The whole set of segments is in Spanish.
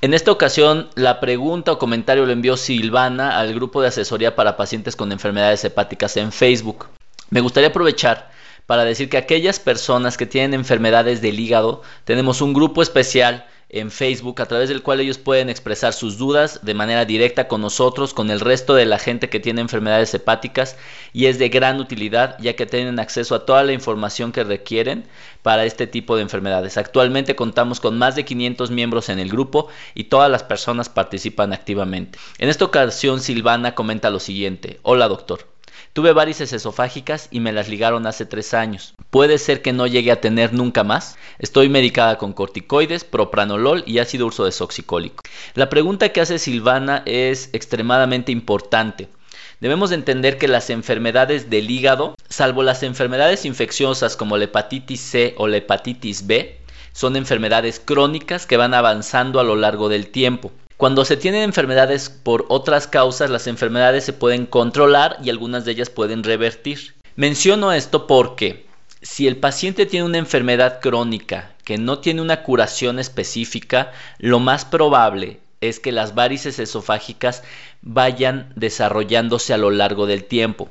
En esta ocasión, la pregunta o comentario lo envió Silvana al grupo de asesoría para pacientes con enfermedades hepáticas en Facebook. Me gustaría aprovechar para decir que aquellas personas que tienen enfermedades del hígado, tenemos un grupo especial en Facebook a través del cual ellos pueden expresar sus dudas de manera directa con nosotros, con el resto de la gente que tiene enfermedades hepáticas y es de gran utilidad ya que tienen acceso a toda la información que requieren para este tipo de enfermedades. Actualmente contamos con más de 500 miembros en el grupo y todas las personas participan activamente. En esta ocasión Silvana comenta lo siguiente. Hola doctor. Tuve varices esofágicas y me las ligaron hace tres años. Puede ser que no llegue a tener nunca más. Estoy medicada con corticoides, propranolol y ácido urso desoxicólico. La pregunta que hace Silvana es extremadamente importante. Debemos entender que las enfermedades del hígado, salvo las enfermedades infecciosas como la hepatitis C o la hepatitis B, son enfermedades crónicas que van avanzando a lo largo del tiempo. Cuando se tienen enfermedades por otras causas, las enfermedades se pueden controlar y algunas de ellas pueden revertir. Menciono esto porque si el paciente tiene una enfermedad crónica que no tiene una curación específica, lo más probable es que las varices esofágicas vayan desarrollándose a lo largo del tiempo.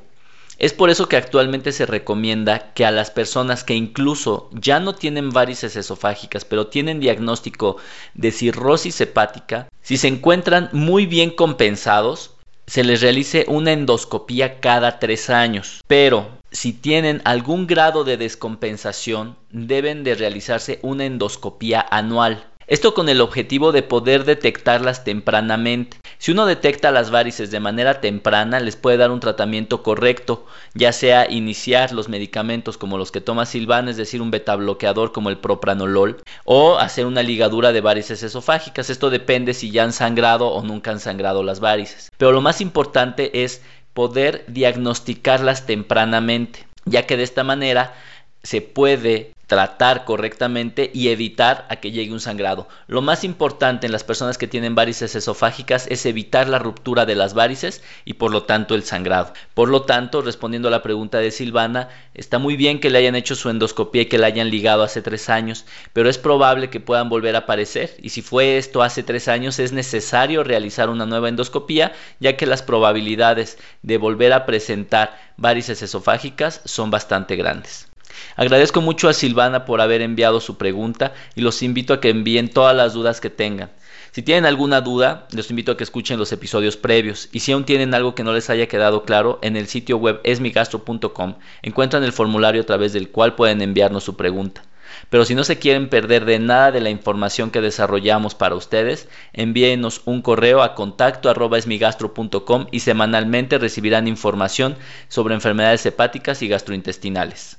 Es por eso que actualmente se recomienda que a las personas que incluso ya no tienen varices esofágicas, pero tienen diagnóstico de cirrosis hepática, si se encuentran muy bien compensados, se les realice una endoscopía cada tres años. Pero si tienen algún grado de descompensación, deben de realizarse una endoscopía anual. Esto con el objetivo de poder detectarlas tempranamente. Si uno detecta las varices de manera temprana, les puede dar un tratamiento correcto, ya sea iniciar los medicamentos como los que toma Silvana, es decir, un beta bloqueador como el propranolol, o hacer una ligadura de varices esofágicas. Esto depende si ya han sangrado o nunca han sangrado las varices. Pero lo más importante es poder diagnosticarlas tempranamente, ya que de esta manera se puede tratar correctamente y evitar a que llegue un sangrado. Lo más importante en las personas que tienen varices esofágicas es evitar la ruptura de las varices y por lo tanto el sangrado. Por lo tanto, respondiendo a la pregunta de Silvana, está muy bien que le hayan hecho su endoscopía y que la hayan ligado hace tres años, pero es probable que puedan volver a aparecer y si fue esto hace tres años es necesario realizar una nueva endoscopía ya que las probabilidades de volver a presentar varices esofágicas son bastante grandes. Agradezco mucho a Silvana por haber enviado su pregunta y los invito a que envíen todas las dudas que tengan. Si tienen alguna duda, les invito a que escuchen los episodios previos y si aún tienen algo que no les haya quedado claro, en el sitio web esmigastro.com encuentran el formulario a través del cual pueden enviarnos su pregunta. Pero si no se quieren perder de nada de la información que desarrollamos para ustedes, envíenos un correo a contacto y semanalmente recibirán información sobre enfermedades hepáticas y gastrointestinales.